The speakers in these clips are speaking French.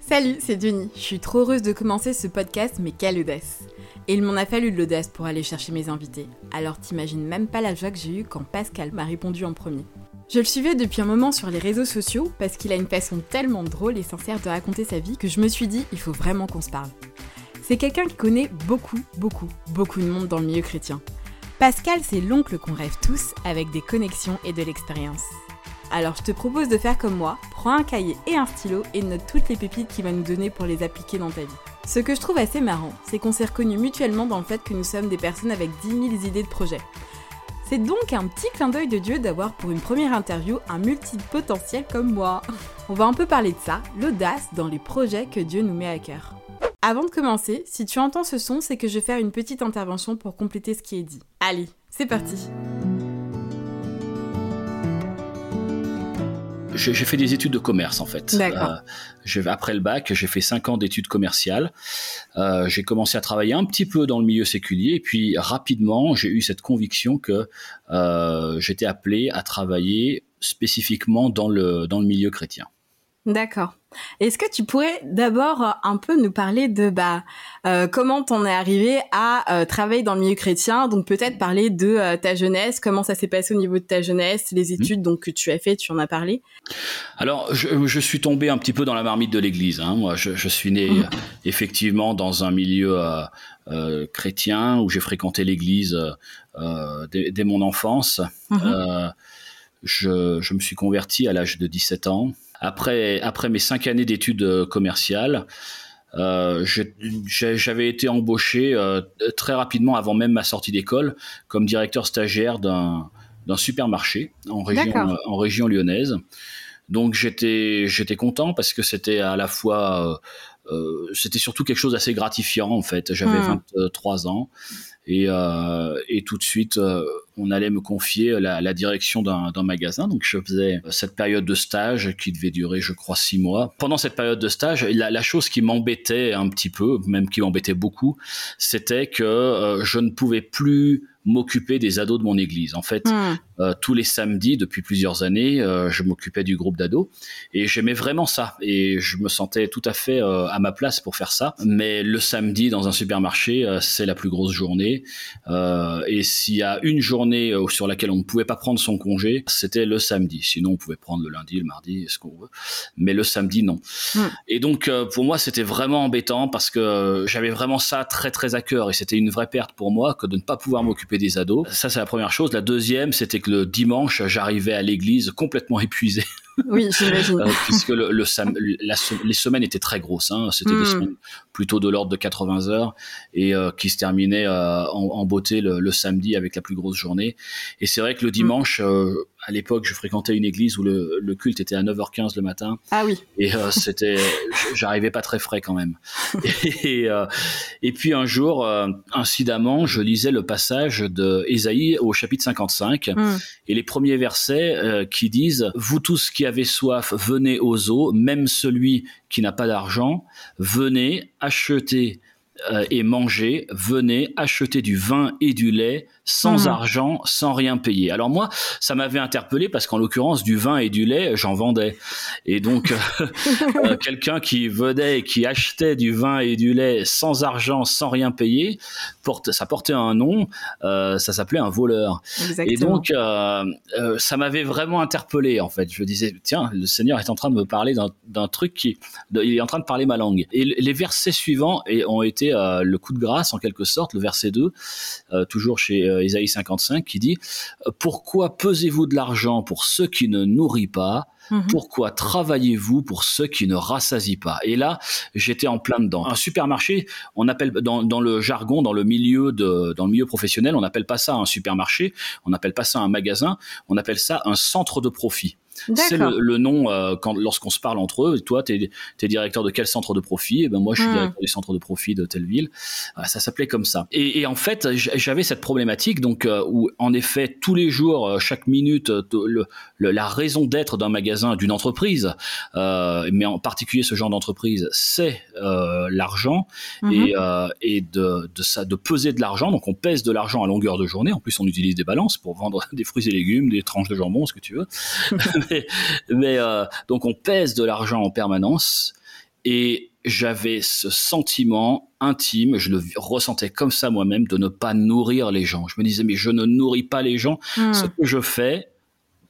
Salut, c'est Denis. Je suis trop heureuse de commencer ce podcast, mais quelle audace Et il m'en a fallu de l'audace pour aller chercher mes invités. Alors t'imagines même pas la joie que j'ai eue quand Pascal m'a répondu en premier. Je le suivais depuis un moment sur les réseaux sociaux parce qu'il a une façon tellement drôle et sincère de raconter sa vie que je me suis dit il faut vraiment qu'on se parle. C'est quelqu'un qui connaît beaucoup, beaucoup, beaucoup de monde dans le milieu chrétien. Pascal, c'est l'oncle qu'on rêve tous avec des connexions et de l'expérience. Alors je te propose de faire comme moi, prends un cahier et un stylo et note toutes les pépites qu'il va nous donner pour les appliquer dans ta vie. Ce que je trouve assez marrant, c'est qu'on s'est reconnus mutuellement dans le fait que nous sommes des personnes avec 10 000 idées de projets. C'est donc un petit clin d'œil de Dieu d'avoir pour une première interview un multipotentiel comme moi. On va un peu parler de ça, l'audace dans les projets que Dieu nous met à cœur. Avant de commencer, si tu entends ce son, c'est que je vais faire une petite intervention pour compléter ce qui est dit. Allez, c'est parti j'ai fait des études de commerce en fait. Euh, après le bac, j'ai fait cinq ans d'études commerciales. Euh, j'ai commencé à travailler un petit peu dans le milieu séculier et puis rapidement, j'ai eu cette conviction que euh, j'étais appelé à travailler spécifiquement dans le dans le milieu chrétien. D'accord. Est-ce que tu pourrais d'abord euh, un peu nous parler de bah, euh, comment t'en es arrivé à euh, travailler dans le milieu chrétien? Donc peut-être parler de ta jeunesse, comment ça s'est passé au niveau de ta jeunesse, les mmh. études donc que tu as fait, tu en as parlé? Alors je, suis tombé un petit peu dans la marmite de l'Église. Hein. Moi, je, suis né mmh. effectivement dans un milieu chrétien où j'ai fréquenté l'Église dès, mon enfance. Mmh. Je, je, me suis converti à l'âge de 17 ans après, après mes cinq années d'études euh, commerciales, euh, j'avais été embauché euh, très rapidement avant même ma sortie d'école comme directeur stagiaire d'un supermarché en région, en région lyonnaise. Donc j'étais j'étais content parce que c'était à la fois c'était surtout quelque chose d'assez gratifiant en fait. J'avais 23 hmm. ans et, et tout de suite on allait me confier la, direction d'un magasin. Donc je faisais cette période de stage qui devait durer, je crois, six mois. Pendant cette période de stage, la, chose qui m'embêtait un petit peu, même qui m'embêtait beaucoup, c'était que euh, je ne pouvais plus m'occuper des ados de mon église. En fait, hmm. Euh, tous les samedis, depuis plusieurs années, euh, je m'occupais du groupe d'ados et j'aimais vraiment ça. Et je me sentais tout à fait à ma place pour faire ça. Mais le samedi, dans un supermarché, c'est la plus grosse journée. et s'il y a une journée euh, sur laquelle on ne pouvait pas prendre son congé, c'était le samedi. Sinon, on pouvait prendre le lundi, le mardi, ce qu'on veut. Mais le samedi, non. Hmm. Et donc, euh, pour moi, c'était vraiment embêtant parce que euh, j'avais vraiment ça très, très à cœur. Et c'était une vraie perte pour moi que de ne pas pouvoir m'occuper des ados. Ça, c'est la première chose. La deuxième, c'était que le dimanche, j'arrivais à l'église complètement épuisé. Oui, j'imagine. puisque le, les semaines étaient très grosses. Hein. C'était des hmm. semaines plutôt de l'ordre de 80 heures et euh, qui se terminait euh, en, beauté le, samedi avec la plus grosse journée. Et c'est vrai que le dimanche, euh, à l'époque, je fréquentais une église où le, culte était à 9h15 le matin. Ah oui. Et c'était, j'arrivais pas très frais quand même. Et, et, puis un jour, incidemment, je lisais le passage de Ésaïe au chapitre 55 hmm. et les premiers versets qui disent Vous tous qui soif, venez aux eaux, même celui qui n'a pas d'argent, venez acheter euh, et manger, venez acheter du vin et du lait sans mhm. argent, sans rien payer. Alors moi, ça m'avait interpellé parce qu'en l'occurrence, du vin et du lait, j'en vendais. Et donc, euh, euh, quelqu'un qui venait et qui achetait du vin et du lait sans argent, sans rien payer, porte, ça portait un nom, euh, ça s'appelait un voleur. Et donc, ça m'avait vraiment interpellé en fait. Je disais, tiens, le Seigneur est en train de me parler d'un truc qui, il est en train de parler ma langue. Et les versets suivants ont été le coup de grâce en quelque sorte, le verset 2, toujours chez Isaïe euh, 55 qui dit Pourquoi pesez-vous de l'argent pour ceux qui ne nourrit pas? Mhm. Pourquoi travaillez-vous pour ceux qui ne rassasient pas? Et là, j'étais en plein dedans. Un supermarché, on appelle dans, dans, le jargon, dans le milieu de, dans le milieu professionnel, on n'appelle pas ça un supermarché, on n'appelle pas ça un magasin, on appelle ça un centre de profit. C'est le, nom euh, quand lorsqu'on se parle entre eux. Toi, tu es, directeur de quel centre de profit? Et eh ben moi, je suis hmm. directeur du centre de profit de telle ville. ça s'appelait comme ça. Et, en fait, j'avais cette problématique donc euh, où en effet tous les jours, euh, chaque minute, le, la raison d'être d'un magasin, d'une entreprise, mais en particulier ce genre d'entreprise, c'est l'argent et, mhm. et de, de, ça, de peser de l'argent. Donc on pèse de l'argent à longueur de journée. En plus, on utilise des balances pour vendre des fruits et légumes, des tranches de jambon, ce que tu veux. mais, euh, donc on pèse de l'argent en permanence. Et j'avais ce sentiment intime, je le ressentais comme ça moi-même, de ne pas nourrir les gens. Je me disais, mais je ne nourris pas les gens. Hmm. Ce que je fais,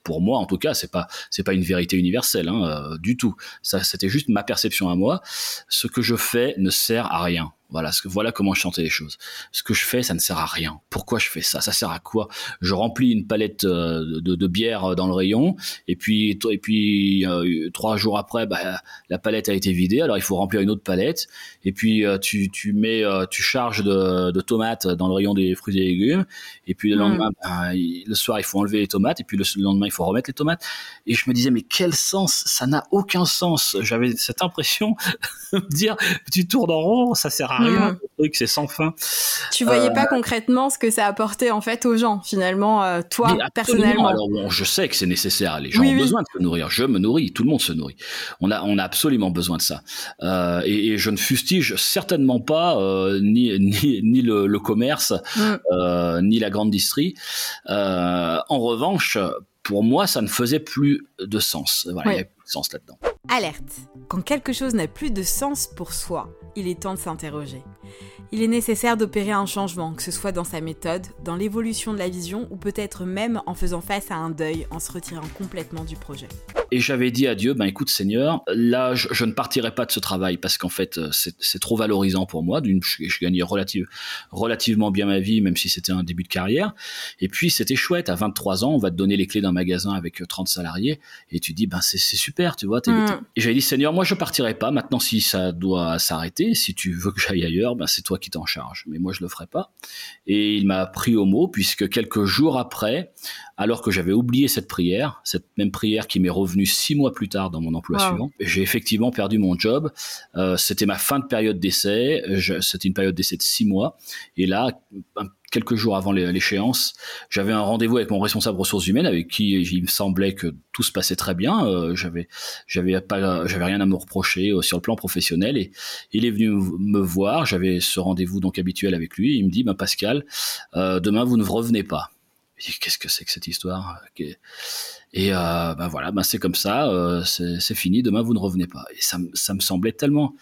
pour moi en tout cas, c'est pas c'est pas une vérité universelle hein, euh, du tout. Ça, c'était juste ma perception à moi. Ce que je fais ne sert à rien. Voilà, ce que, voilà comment je chantais les choses. Ce que je fais, ça ne sert à rien. Pourquoi je fais ça? Ça sert à quoi? Je remplis une palette euh, de, de, bière dans le rayon, et puis et puis euh, trois jours après, bah, la palette a été vidée. Alors il faut remplir une autre palette, et puis euh, tu, tu mets, tu charges de, de, tomates dans le rayon des fruits et légumes, et puis le hmm. lendemain, bah, le soir il faut enlever les tomates, et puis le lendemain il faut remettre les tomates. Et je me disais mais quel sens? Ça n'a aucun sens. J'avais cette impression de me dire tu tournes en rond, ça sert à rien, truc, c'est sans fin. Tu voyais pas euh, concrètement ce que ça apportait en fait aux gens, finalement, euh, toi, personnellement? Alors bon, je sais que c'est nécessaire, les gens ont besoin de se nourrir, je me nourris, tout le monde se nourrit. On a, on a absolument besoin de ça. Euh, et, je ne fustige certainement pas ni, ni, ni le, commerce, hmm. ni la grande distrie. en revanche, pour moi, ça ne faisait plus de sens. Voilà, il n'y avait plus de sens là-dedans. Alerte. Quand quelque chose n'a plus de sens pour soi, il est temps de s'interroger. Il est nécessaire d'opérer un changement, que ce soit dans sa méthode, dans l'évolution de la vision ou peut-être même en faisant face à un deuil, en se retirant complètement du projet. Et j'avais dit à Dieu, ben écoute Seigneur, là je, ne partirai pas de ce travail parce qu'en fait euh, c'est trop valorisant pour moi. D'une, je, je, gagnais relative, relativement bien ma vie, même si c'était un début de carrière. Et puis c'était chouette, à 23 ans, on va te donner les clés d'un magasin avec 30 euh, salariés et tu dis, ben c'est super, tu vois. Mm. Et j'avais dit, Seigneur, moi je partirai pas. Maintenant si ça doit s'arrêter, si tu veux que j'aille ailleurs, ben c'est toi qui t'en charge. Mais moi je le ferai pas. Et il m'a pris au mot puisque quelques jours après, alors que j'avais oublié cette prière, cette même prière qui m'est revenue six mois plus tard dans mon emploi suivant. J'ai effectivement perdu mon job. Euh, c'était ma fin de période d'essai. C'était une période d'essai de six mois. Et là, quelques jours avant l'échéance, j'avais un rendez-vous avec mon responsable ressources humaines, avec qui il me semblait que tout se passait très bien. Euh, j'avais, j'avais pas, j'avais rien à me reprocher euh, sur le plan professionnel. Et il est venu me voir. J'avais ce rendez-vous donc habituel avec lui. Il me dit, bah, Pascal, euh, demain vous ne revenez pas qu'est-ce que c'est que cette histoire Et euh, ben voilà, ben c'est comme ça, euh, c'est fini. Demain vous ne revenez pas. Et ça, ça me semblait tellement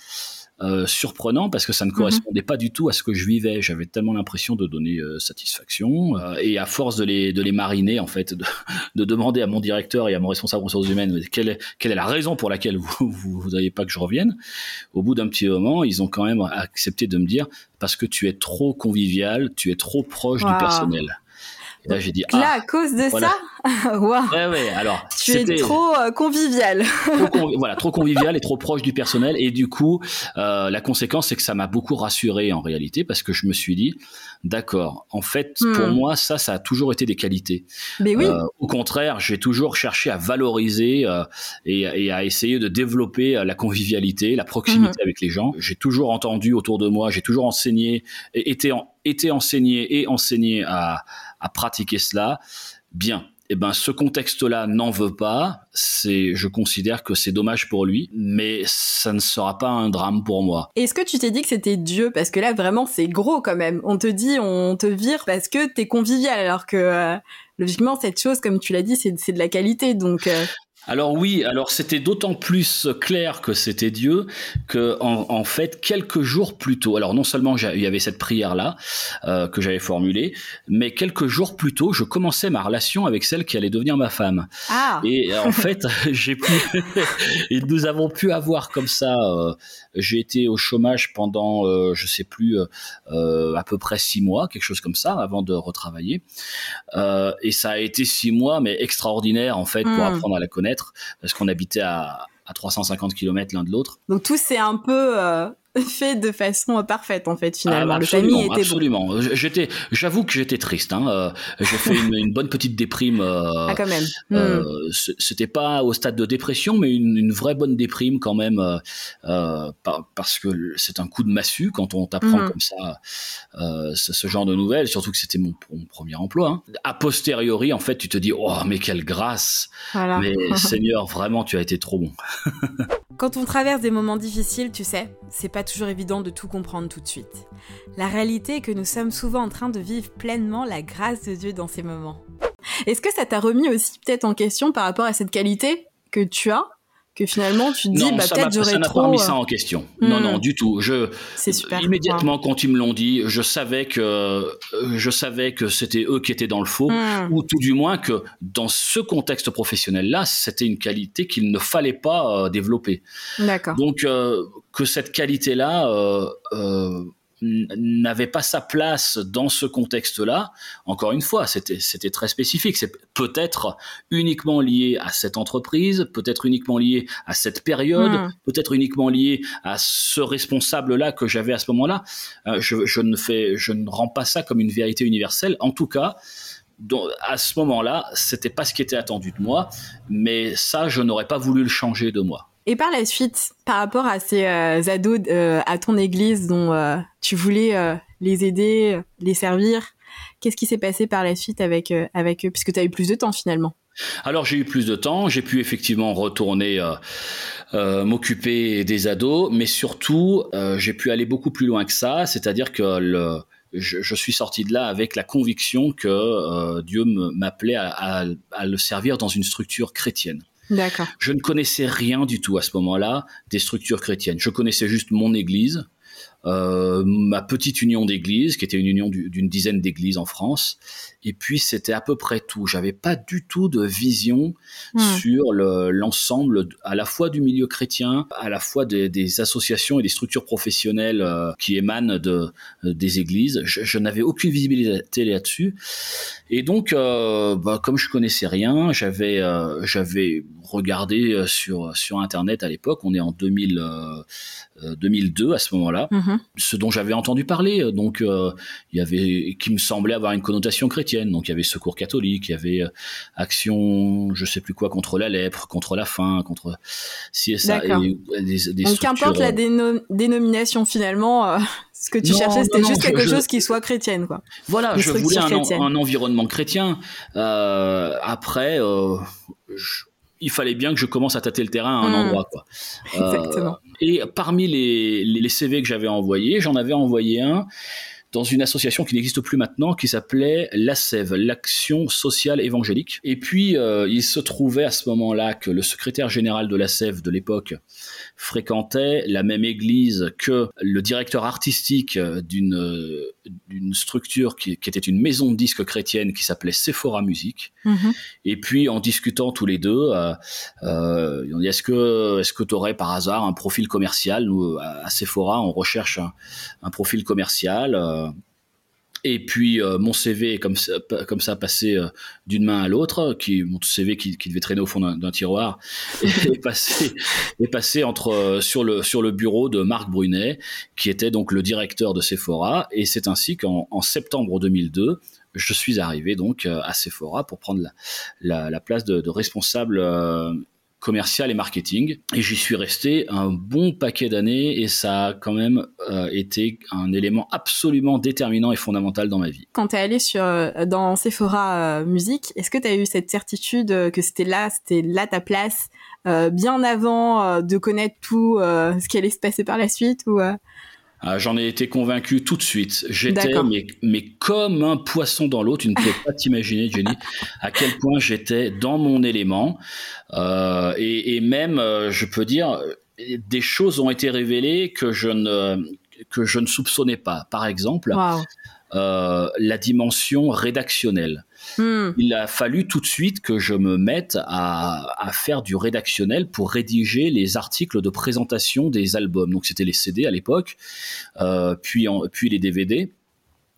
euh, surprenant parce que ça ne mhm. correspondait pas du tout à ce que je vivais. J'avais tellement l'impression de donner euh, satisfaction euh, et à force de les de les mariner en fait, de, de, demander à mon directeur et à mon responsable ressources humaines quelle est quelle est la raison pour laquelle vous vous voudriez pas que je revienne. Au bout d'un petit moment, ils ont quand même accepté de me dire parce que tu es trop convivial, tu es trop proche du personnel. Là, j'ai dit là, à cause de ça, wow. ouais, ouais, alors tu es trop euh, convivial. voilà, trop convivial et trop proche du personnel. Et du coup, euh, la conséquence, c'est que ça m'a beaucoup rassuré en réalité parce que je me suis dit, d'accord, en fait, pour hmm. moi, ça, ça a toujours été des qualités. Mais oui. Euh, au contraire, j'ai toujours cherché à valoriser euh, et, et, à essayer de développer la convivialité, la proximité hmm. avec les gens. J'ai toujours entendu autour de moi, j'ai toujours enseigné, et été, en, été enseigné et enseigné à à pratiquer cela, bien. Eh ben, ce contexte-là n'en veut pas. C'est, je considère que c'est dommage pour lui, mais ça ne sera pas un drame pour moi. Est-ce que tu t'es dit que c'était Dieu? Parce que là, vraiment, c'est gros quand même. On te dit, on te vire parce que t'es convivial, alors que euh, logiquement, cette chose, comme tu l'as dit, c'est, de la qualité. Donc. Euh, alors oui, alors c'était d'autant plus clair que c'était Dieu que en, fait quelques jours plus tôt, alors non seulement il y avait cette prière là euh, que j'avais formulée, mais quelques jours plus tôt, je commençais ma relation avec celle qui allait devenir ma femme. Ah. Et en fait, j'ai pu, et nous avons pu avoir comme ça. Euh, j'ai été au chômage pendant, euh, je sais plus, euh, à peu près six mois, quelque chose comme ça, avant de retravailler. et ça a été six mois, mais extraordinaire en fait pour hmm. apprendre à la connaître parce qu'on habitait à, à 350 km l'un de l'autre. Donc tout c'est un peu euh, fait de façon parfaite en fait finalement. Ah, absolument, le était absolument. J'étais, j'avoue que j'étais triste. Hein. Euh, j'ai fait une, bonne petite déprime. Euh, ah quand même. Euh, hmm. C'était pas au stade de dépression, mais une, une vraie bonne déprime quand même, parce que c'est un coup de massue quand on t'apprend hmm. comme ça ce, ce, genre de nouvelles. Surtout que c'était mon, premier emploi. Hein. A posteriori, en fait, tu te dis oh mais quelle grâce. Mais Seigneur, vraiment, tu as été trop bon. quand on traverse des moments difficiles, tu sais, c'est pas toujours évident de tout comprendre tout de suite. La réalité est que nous sommes souvent en train de vivre pleinement la grâce de Dieu dans ces moments. Est-ce que ça t'a remis aussi peut-être en question par rapport à cette qualité que tu as que finalement tu te dis bah peut-être j'aurais trop. Ça n'a pas remis ça en question. Non non hmm. du tout. Je c'est super. Immédiatement quand ils me l'ont dit, je savais que euh, je savais que c'était eux qui étaient dans le faux hmm. ou tout du moins que dans ce contexte professionnel là, c'était une qualité qu'il ne fallait pas euh, développer. D'accord. Donc euh, que cette qualité là n'avait pas sa place dans ce contexte-là. Encore une fois, c'était très spécifique. C'est peut-être uniquement lié à cette entreprise, peut-être uniquement lié à cette période, hmm. peut-être uniquement lié à ce responsable-là que j'avais à ce moment-là. Euh, je, je, ne fais, je ne rends pas ça comme une vérité universelle. En tout cas. à ce moment-là, c'était pas ce qui était attendu de moi, mais ça, je n'aurais pas voulu le changer de moi. Et par la suite, par rapport à ces euh, ados euh, à ton église dont euh, tu voulais les aider, les servir, qu'est-ce qui s'est passé par la suite avec, eux? Puisque tu as eu plus de temps finalement. Alors j'ai eu plus de temps, j'ai pu effectivement retourner m'occuper des ados, mais surtout j'ai pu aller beaucoup plus loin que ça, c'est-à-dire que je, suis sorti de là avec la conviction que Dieu m'appelait à, le servir dans une structure chrétienne. Je ne connaissais rien du tout à ce moment-là des structures chrétiennes. Je connaissais juste mon église, euh, ma petite union d'églises, qui était une union d'une dizaine d'églises en France. Et puis c'était à peu près tout. J'avais pas du tout de vision hmm. sur l'ensemble à la fois du milieu chrétien, à la fois des, associations et des structures professionnelles euh, qui émanent de, des églises. Je, n'avais aucune visibilité là-dessus. Et donc, euh, bah, comme je connaissais rien, j'avais j'avais regardé sur sur internet à l'époque. On est en 2000. 2002 à ce moment-là, mhm. ce dont j'avais entendu parler, euh, donc euh, il y avait qui me semblait avoir une connotation chrétienne. Donc il y avait Secours catholique, il y avait euh, Action, je sais plus quoi contre la lèpre, contre la faim, contre si ça. Et, des, des donc qu'importe la dénomination finalement. Ce que tu cherchais, c'était juste quelque chose qui soit chrétienne, quoi. Voilà, je voulais un, un, environnement chrétien. après, je, il fallait bien que je commence à tâter le terrain à un hmm. endroit. Quoi. Exactement. Euh, et parmi les, les CV que j'avais envoyés, j'en avais envoyé un dans une association qui n'existe plus maintenant, qui s'appelait l'ASEV, l'Action Sociale Évangélique. Et puis, euh, il se trouvait à ce moment-là que le secrétaire général de l'ASEV de l'époque fréquentait la même église que le directeur artistique d'une d'une structure qui, qui, était une maison de disques chrétienne qui s'appelait Sephora Music. Mm-hmm. Et puis, en discutant tous les deux, euh, euh, on dit est-ce que est-ce que tu aurais par hasard un profil commercial? Nous, à Sephora, on recherche un, un profil commercial. Euh, et puis euh, mon CV ça, comme ça passé euh, d'une main à l'autre, qui mon CV qui, devait traîner au fond d'un tiroir, est, passé est entre sur le sur le bureau de Marc Brunet, qui était donc le directeur de Sephora. Et c'est ainsi qu'en septembre 2002, je suis arrivé donc à Sephora pour prendre la, la, place de, de responsable commercial et marketing. Et j'y suis resté un bon paquet d'années et ça a quand même euh, été un élément absolument déterminant et fondamental dans ma vie. Quand tu es allé sur, euh, dans Sephora euh, Musique, est-ce que tu as eu cette certitude que c'était là, c'était là ta place, bien avant de connaître tout ce qui allait se passer par la suite ah, j'en ai été convaincu tout de suite. J'étais, mais, mais, comme un poisson dans l'eau. Tu ne peux pas t'imaginer, Jenny, à quel point j'étais dans mon élément. Euh, et, et, même, euh, je peux dire, des choses ont été révélées que je ne, que je ne soupçonnais pas. Par exemple, euh, la dimension rédactionnelle. Hmm. Il a fallu tout de suite que je me mette à, faire du rédactionnel pour rédiger les articles de présentation des albums. Donc c'était les CD à l'époque, euh, puis, puis les DVD.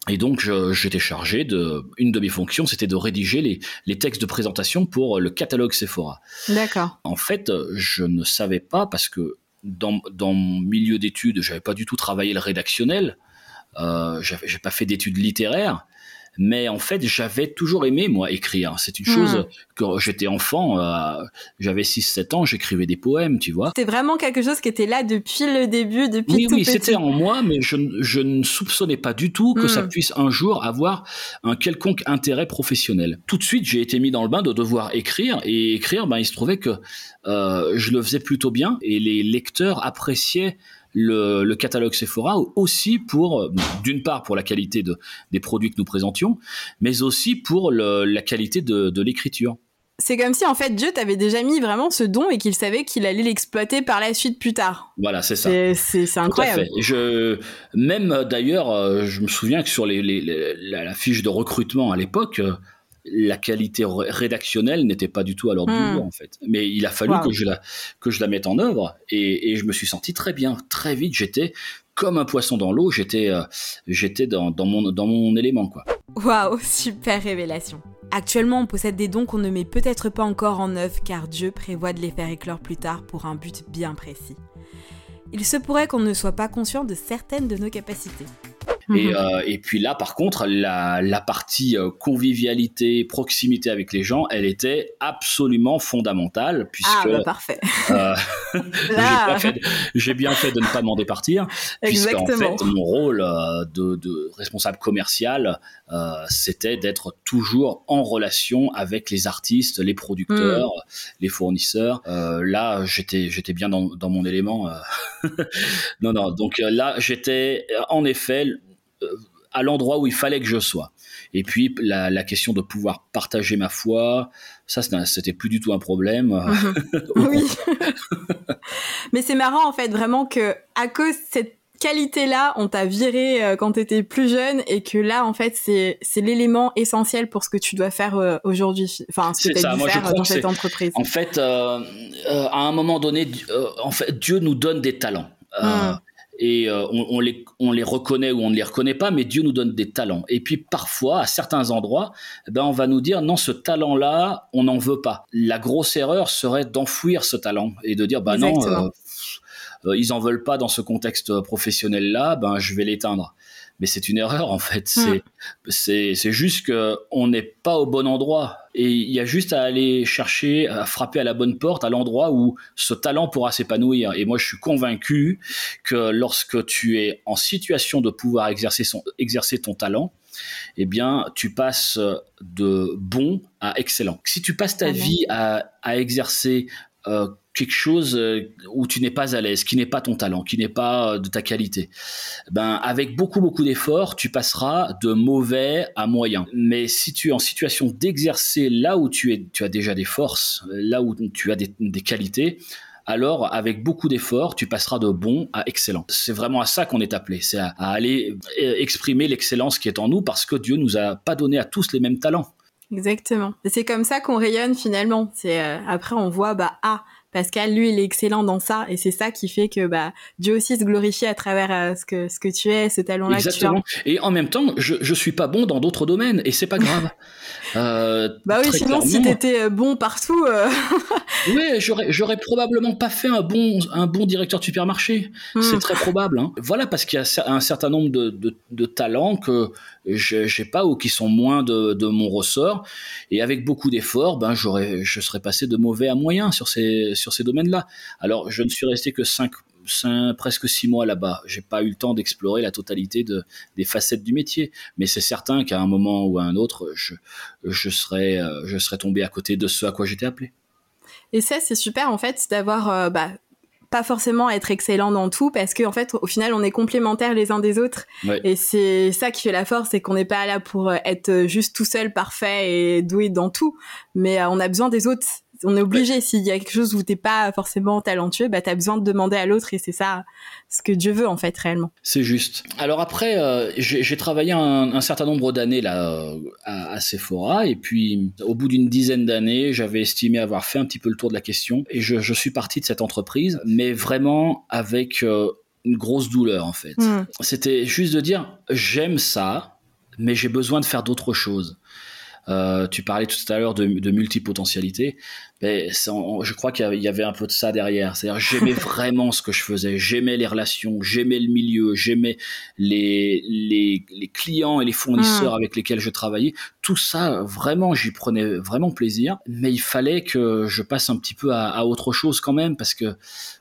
Et donc, j'étais chargé de. Une de mes fonctions, c'était de rédiger les, les, textes de présentation pour le catalogue Sephora. D'accord. En fait, je ne savais pas parce que dans, dans mon milieu d'études, j'avais pas du tout travaillé le rédactionnel. Euh, j'ai pas fait d'études littéraires mais en fait j'avais toujours aimé moi écrire c'est une chose hmm. quand j'étais enfant euh, j'avais 6 7 ans j'écrivais des poèmes tu vois c'était vraiment quelque chose qui était là depuis le début depuis oui tout oui c'était en moi mais je, je, ne soupçonnais pas du tout que ça hmm. puisse un jour avoir un quelconque intérêt professionnel tout de suite j'ai été mis dans le bain de devoir écrire et écrire ben il se trouvait que euh, je le faisais plutôt bien et les lecteurs appréciaient le, catalogue Sephora aussi pour, euh, d'une part pour la qualité de, des produits que nous présentions, mais aussi pour la qualité de, l'écriture. c'est comme si en fait Dieu t'avait déjà mis vraiment ce don et qu'il savait qu'il allait l'exploiter par la suite plus tard. Voilà, c'est ça. C'est incroyable. Je, même d'ailleurs, euh, je me souviens que sur les, la, fiche de recrutement à l'époque, euh, la qualité rédactionnelle n'était pas du tout à l'ordre du hmm. jour en fait. Mais il a fallu que je la que je la mette en œuvre et, et je me suis senti très bien, très vite. J'étais comme un poisson dans l'eau. J'étais euh, j'étais dans, dans, mon dans mon élément quoi. Waouh, super révélation. Actuellement, on possède des dons qu'on ne met peut-être pas encore en œuvre car Dieu prévoit de les faire éclore plus tard pour un but bien précis. Il se pourrait qu'on ne soit pas conscient de certaines de nos capacités. Et, mhm. euh, et, puis là, par contre, la, la partie euh, convivialité, proximité avec les gens, elle était absolument fondamentale. Puisque, ah, bah parfait. Euh, j'ai bien, fait de ne pas m'en départir. Puisque, en fait, mon rôle euh, de, de, responsable commercial, euh, c'était d'être toujours en relation avec les artistes, les producteurs, hmm. les fournisseurs. là, j'étais, j'étais bien dans, dans mon élément. non, non. Donc là, j'étais en effet euh, à l'endroit où il fallait que je sois. Et puis la, question de pouvoir partager ma foi, ça c'était plus du tout un problème. Oui. Mais c'est marrant en fait vraiment que à cause de cette qualité-là, on t'a viré euh, quand t'étais plus jeune et que là en fait c'est l'élément essentiel pour ce que tu dois faire euh, aujourd'hui. Enfin ce que tu as dû faire dans cette entreprise. En fait, à un moment donné, en fait Dieu nous donne des talents. Hmm et euh, on, les, on les reconnaît ou on ne les reconnaît pas, mais Dieu nous donne des talents. Et puis parfois, à certains endroits, eh ben on va nous dire non, ce talent-là, on n'en veut pas. La grosse erreur serait d'enfouir ce talent et de dire bah non, euh, euh, ils en veulent pas dans ce contexte professionnel-là, ben je vais l'éteindre mais c'est une erreur en fait. Hmm. C'est c'est juste que on n'est pas au bon endroit et il y a juste à aller chercher, à frapper à la bonne porte, à l'endroit où ce talent pourra s'épanouir. Et moi, je suis convaincu que lorsque tu es en situation de pouvoir exercer son exercer ton talent, eh bien, tu passes de bon à excellent. Si tu passes ta vie à, à exercer euh, quelque chose euh, où tu n'es pas à l'aise, qui n'est pas ton talent, qui n'est pas euh, de ta qualité, ben avec beaucoup beaucoup d'efforts, tu passeras de mauvais à moyen. Mais si tu es en situation d'exercer là où tu es, tu as déjà des forces, là où tu as des, qualités, alors avec beaucoup d'efforts, tu passeras de bon à excellent. C'est vraiment à ça qu'on est appelé, c'est à, aller exprimer l'excellence qui est en nous parce que Dieu nous a pas donné à tous les mêmes talents. Exactement. C'est comme ça qu'on rayonne finalement. C'est après on voit bah ah Pascal, lui, il est excellent dans ça, et c'est ça qui fait que bah, Dieu aussi se glorifie à travers euh, ce que ce que tu es, ce talent-là que tu as. Et en même temps, je je suis pas bon dans d'autres domaines, et c'est pas grave. euh, bah oui, sinon si t'étais euh, bon partout. Euh... oui, j'aurais j'aurais probablement pas fait un bon un bon directeur de supermarché. Hmm. C'est très probable. Hein. Voilà, parce qu'il y a un certain nombre de, de, de talents que j'ai pas ou qui sont moins de, de mon ressort, et avec beaucoup d'efforts, ben j'aurais je serais passé de mauvais à moyen sur ces sur ces domaines-là. Alors, je ne suis resté que cinq, presque six mois là-bas. J'ai pas eu le temps d'explorer la totalité de, des facettes du métier, mais c'est certain qu'à un moment ou à un autre, je, je serais, euh, je serais tombé à côté de ce à quoi j'étais appelé. Et ça, c'est super en fait d'avoir euh, bah, pas forcément être excellent dans tout parce qu'en en fait au final on est complémentaires les uns des autres et c'est ça qui fait la force c'est qu'on n'est pas là pour euh, être juste tout seul parfait et doué dans tout mais on a besoin des autres on est obligé. S'il y a quelque chose où t'es pas forcément talentueux, bah t'as besoin de demander à l'autre et c'est ça ce que Dieu veut en fait réellement. C'est juste. Alors après, euh, j'ai travaillé un, certain nombre d'années là euh, à, Sephora et puis au bout d'une dizaine d'années, j'avais estimé avoir fait un petit peu le tour de la question et je, suis parti de cette entreprise, mais vraiment avec euh, une grosse douleur en fait. Hmm. C'était juste de dire j'aime ça, mais j'ai besoin de faire d'autres choses. tu parlais tout à l'heure de, de multipotentialité je crois qu'il y avait un peu de ça derrière. C'est-à-dire, j'aimais vraiment ce que je faisais. J'aimais les relations, j'aimais le milieu, j'aimais les, les, les, clients et les fournisseurs hmm. avec lesquels je travaillais. Tout ça, vraiment, j'y prenais vraiment plaisir. Mais il fallait que je passe un petit peu à, à autre chose quand même, parce que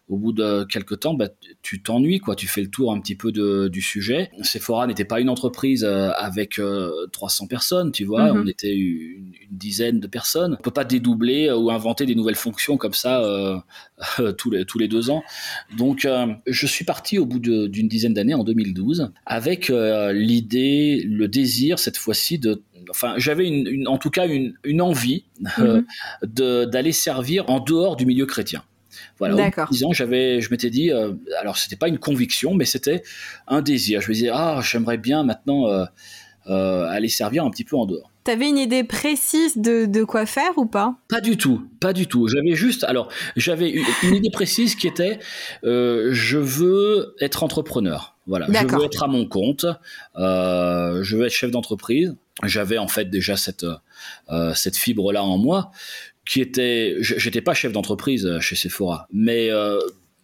au bout de quelques temps, bah, tu t'ennuies, quoi. Tu fais le tour un petit peu de, du sujet. Sephora n'était pas une entreprise euh, avec 300 euh, personnes, tu vois. Hmm. On était une, une, dizaine de personnes. On peut pas dédoubler euh, ou inventer des nouvelles fonctions comme ça euh, tous, les, tous les deux ans. Donc, euh, je suis parti au bout d'une dizaine d'années, en 2012, avec euh, l'idée, le désir cette fois-ci de enfin, j'avais une, en tout cas une, une envie mhm. d'aller servir en dehors du milieu chrétien. Voilà, D'accord. ans, j'avais, je m'étais dit, alors alors c'était pas une conviction, mais c'était un désir. Je me disais, ah, j'aimerais bien maintenant aller servir un petit peu en dehors. T'avais une idée précise de, quoi faire ou pas? Pas du tout, pas du tout. J'avais juste, alors, j'avais une, idée précise qui était, euh, je veux être entrepreneur. Voilà, je veux être à mon compte. Euh, je veux être chef d'entreprise. J'avais en fait déjà cette euh, cette fibre là en moi, qui était, j'étais pas chef d'entreprise chez Sephora, mais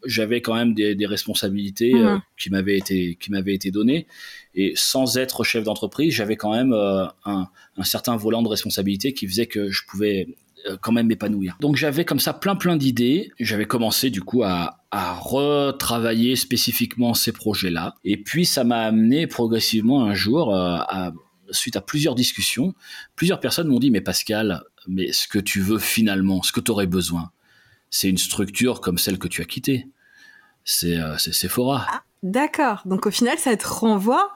j'avais quand même des, responsabilités mmh. qui m'avaient été qui m'avaient été données et sans être chef d'entreprise, j'avais quand même euh, un, certain volant de responsabilité qui faisait que je pouvais euh, quand même m'épanouir. Donc j'avais comme ça plein plein d'idées. J'avais commencé du coup à, retravailler spécifiquement ces projets-là. Et puis ça m'a amené progressivement un jour, euh, suite à plusieurs discussions, plusieurs personnes m'ont dit mais Pascal, mais ce que tu veux finalement, ce que tu aurais besoin, c'est une structure comme celle que tu as quittée. C'est Sephora. Ah, D'accord. Donc au final, ça te renvoie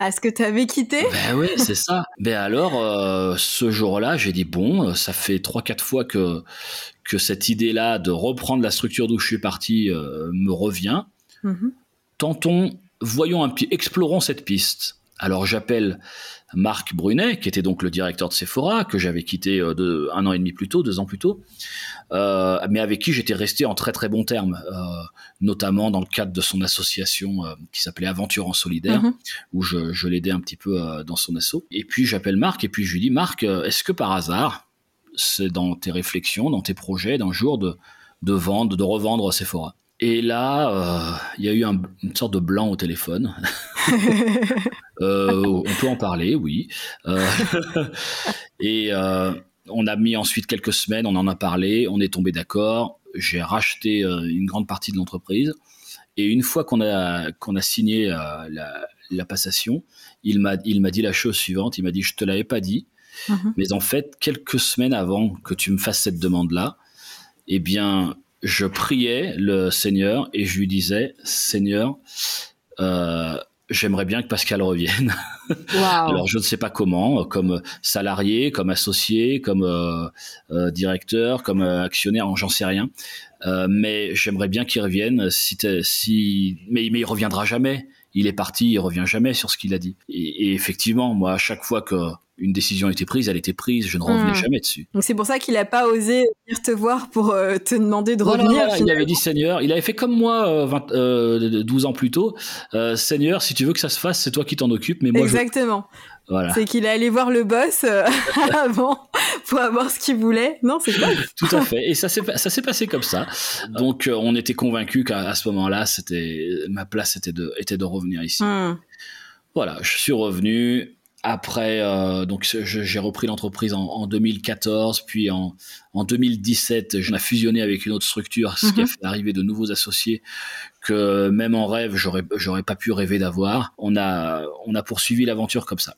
à ce que tu avais quitté Ben oui, c'est ça. Ben alors, euh, ce jour-là, j'ai dit, bon, euh, ça fait 3-4 fois que, que cette idée-là de reprendre la structure d'où je suis parti euh, me revient. Mm-hmm. Tentons, voyons un petit, explorons cette piste. Alors j'appelle Marc Brunet, qui était donc le directeur de Sephora, que j'avais quitté de, un an et demi plus tôt, deux ans plus tôt, mais avec qui j'étais resté en très très bons termes notamment dans le cadre de son association euh, qui s'appelait Aventure en solidaire, mhm. où je, l'aidais un petit peu euh, dans son assaut. Et puis j'appelle Marc et puis je lui dis Marc, euh, est-ce que par hasard, c'est dans tes réflexions, dans tes projets d'un jour de, de vendre, de revendre Sephora? Et là, il y a eu une sorte de blanc au téléphone. on peut en parler, oui. et on a mis ensuite quelques semaines, on en a parlé, on est tombé d'accord j'ai racheté euh, une grande partie de l'entreprise. Et une fois qu'on a, qu'on a signé euh, la, la, passation, il m'a, il m'a dit la chose suivante. Il m'a dit, je te l'avais pas dit, mhm. mais en fait, quelques semaines avant que tu me fasses cette demande-là, eh bien, je priais le Seigneur et je lui disais, Seigneur, euh, j'aimerais bien que Pascal revienne. Alors je ne sais pas comment, comme salarié, comme associé, comme euh, euh, directeur, comme euh, actionnaire, j'en sais rien. mais j'aimerais bien qu'il revienne. Si, si, mais, mais il reviendra jamais. Il est parti, il revient jamais sur ce qu'il a dit. Et, et, effectivement, moi, à chaque fois que une décision était prise, elle était prise, je ne revenais hmm. jamais dessus. Donc c'est pour ça qu'il n'a pas osé venir te voir pour euh, te demander de revenir. il avait dit Seigneur, il avait fait comme moi 12 euh, euh, ans plus tôt. Seigneur, si tu veux que ça se fasse, c'est toi qui t'en occupes, mais moi Exactement. Voilà. C'est qu'il est allé voir le boss avant pour avoir ce qu'il voulait. Non, c'est pas. Tout à fait. Et ça s'est ça s'est passé comme ça. Donc on était convaincus qu'à ce moment-là, c'était ma place était de était de revenir ici. Hmm. Voilà, je suis revenu après, euh, donc j'ai repris l'entreprise en, 2014, puis en, en 2017, j'en ai fusionné avec une autre structure, ce qui a mhm. fait arriver de nouveaux associés que même en rêve, j'aurais j'aurais pas pu rêver d'avoir. On a on a poursuivi l'aventure comme ça.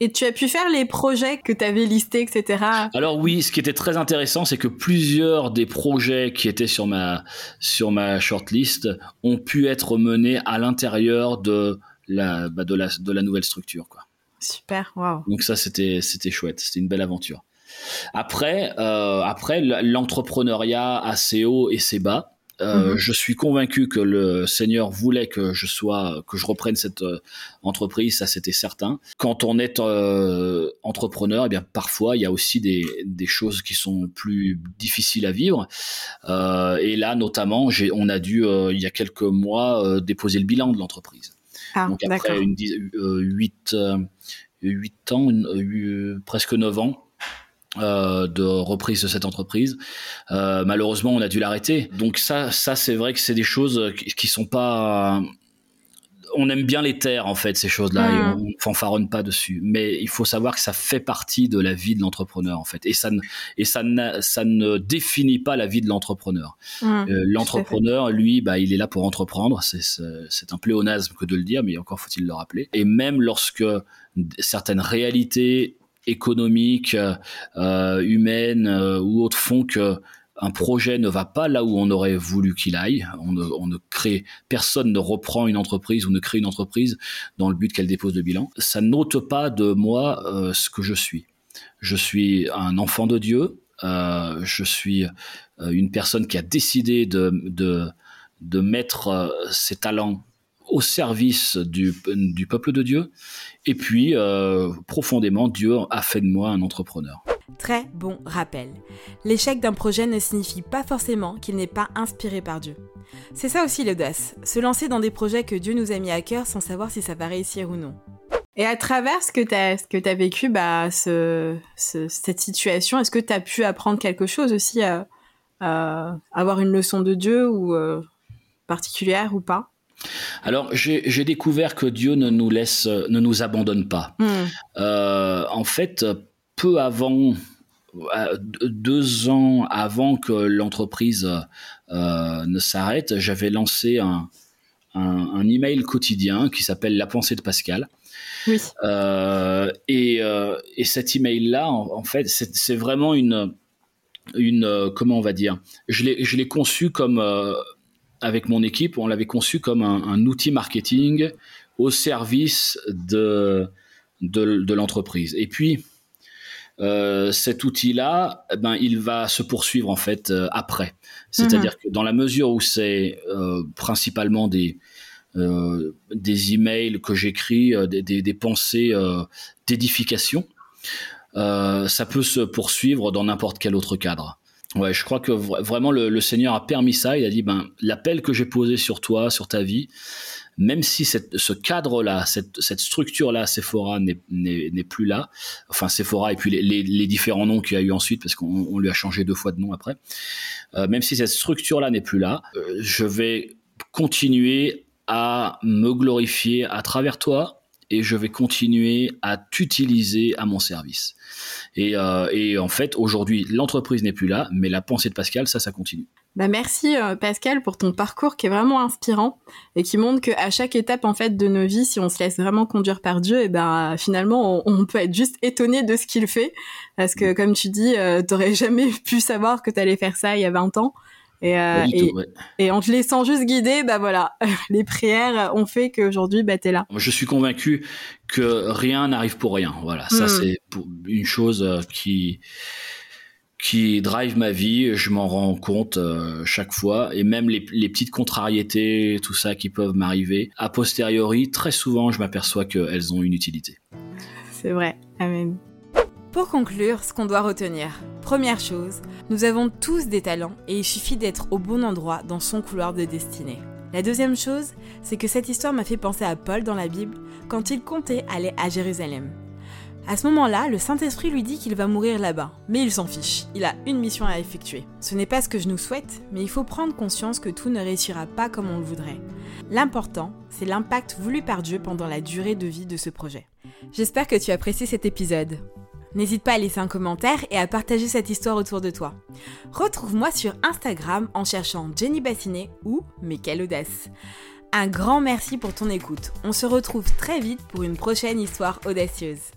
Et tu as pu faire les projets que tu avais listés, etc. Alors oui, ce qui était très intéressant, c'est que plusieurs des projets qui étaient sur ma sur ma shortlist ont pu être menés à l'intérieur de la, bah, de la de la nouvelle structure, quoi. Super, waouh. Donc ça, c'était c'était chouette, c'était une belle aventure. Après, euh, après l'entrepreneuriat a ses hauts et ses bas. Euh, mhm. Je suis convaincu que le Seigneur voulait que je sois, que je reprenne cette euh, entreprise, ça c'était certain. Quand on est entrepreneur, eh bien parfois il y a aussi des, des choses qui sont plus difficiles à vivre. et là, notamment, on a dû il y a quelques mois déposer le bilan de l'entreprise. Ah, Donc après une, 8, euh, euh, ans, euh, presque 9 ans, de reprise de cette entreprise. malheureusement, on a dû l'arrêter. Donc ça, ça c'est vrai que c'est des choses qui, qui sont pas on aime bien les terres en fait ces choses-là et hmm. on fanfaronne pas dessus. Mais il faut savoir que ça fait partie de la vie de l'entrepreneur en fait et ça ne et ça ne ça ne définit pas la vie de l'entrepreneur. Hmm. Euh, l'entrepreneur lui bah il est là pour entreprendre. C'est c'est un pléonasme que de le dire mais encore faut-il le rappeler. Et même lorsque certaines réalités économiques, euh, humaines euh, ou autres font que un projet ne va pas là où on aurait voulu qu'il aille, on ne, crée, personne ne reprend une entreprise ou ne crée une entreprise dans le but qu'elle dépose de bilan, ça n'ôte pas de moi euh, ce que je suis. Je suis un enfant de Dieu, euh, je suis euh, une personne qui a décidé de, de, mettre ses talents au service du, du, peuple de Dieu. Et puis, profondément, Dieu a fait de moi un entrepreneur. Très bon rappel. L'échec d'un projet ne signifie pas forcément qu'il n'est pas inspiré par Dieu. C'est ça aussi l'audace, se lancer dans des projets que Dieu nous a mis à cœur sans savoir si ça va réussir ou non. Et à travers ce que tu as, as, vécu, bah, ce, cette situation, est-ce que tu as pu apprendre quelque chose aussi, à, avoir une leçon de Dieu ou euh, particulière ou pas? Alors j'ai découvert que Dieu ne nous laisse, ne nous abandonne pas. Hmm. Euh, en fait, peu avant, euh, deux ans avant que l'entreprise euh, ne s'arrête, j'avais lancé un, un, email quotidien qui s'appelle La pensée de Pascal. Oui. et, et, cet email-là, en, fait, c'est vraiment une, une, comment on va dire, je l'ai conçu comme avec mon équipe, on l'avait conçu comme un, outil marketing au service de, de, l'entreprise. Et puis, euh, cet outil-là, eh ben, il va se poursuivre en fait euh, après. C'est-à-dire mhm. que dans la mesure où c'est euh, principalement des, des emails que j'écris, des, des, pensées d'édification, ça peut se poursuivre dans n'importe quel autre cadre. Ouais, je crois que vraiment le, Seigneur a permis ça. Il a dit ben l'appel que j'ai posé sur toi, sur ta vie, même si ce cadre-là, cette, structure-là, Sephora n'est plus là. Enfin Sephora et puis les, différents noms qu'il y a eu ensuite, parce qu'on lui a changé deux fois de nom après. Euh, même si cette structure-là n'est plus là, euh, je vais continuer à me glorifier à travers toi et je vais continuer à t'utiliser à mon service. Et, euh, et en fait, aujourd'hui, l'entreprise n'est plus là, mais la pensée de Pascal, ça, ça continue. Bah merci euh, Pascal pour ton parcours qui est vraiment inspirant et qui montre qu'à chaque étape en fait de nos vies, si on se laisse vraiment conduire par Dieu, et ben finalement on, peut être juste étonné de ce qu'il fait parce que comme tu dis, euh, t'aurais jamais pu savoir que t'allais faire ça il y a 20 ans. Et, euh, et, en te laissant juste guider, bah voilà, les prières ont fait qu'aujourd'hui, bah t'es là. Je suis convaincu que rien n'arrive pour rien. Voilà, ça hmm. c'est une chose euh, qui qui drive ma vie. Je m'en rends compte euh, chaque fois, et même les, les, petites contrariétés, tout ça qui peuvent m'arriver. A posteriori, très souvent, je m'aperçois qu'elles ont une utilité. C'est vrai. Amen. Pour conclure, ce qu'on doit retenir. Première chose, nous avons tous des talents et il suffit d'être au bon endroit dans son couloir de destinée. La deuxième chose, c'est que cette histoire m'a fait penser à Paul dans la Bible quand il comptait aller à Jérusalem. À ce moment-là, le Saint-Esprit lui dit qu'il va mourir là-bas, mais il s'en fiche, il a une mission à effectuer. Ce n'est pas ce que je nous souhaite, mais il faut prendre conscience que tout ne réussira pas comme on le voudrait. L'important, c'est l'impact voulu par Dieu pendant la durée de vie de ce projet. J'espère que tu as apprécié cet épisode. N'hésite pas à laisser un commentaire et à partager cette histoire autour de toi. Retrouve-moi sur Instagram en cherchant Jenny Bassinet ou Mais quelle audace. Un grand merci pour ton écoute. On se retrouve très vite pour une prochaine histoire audacieuse.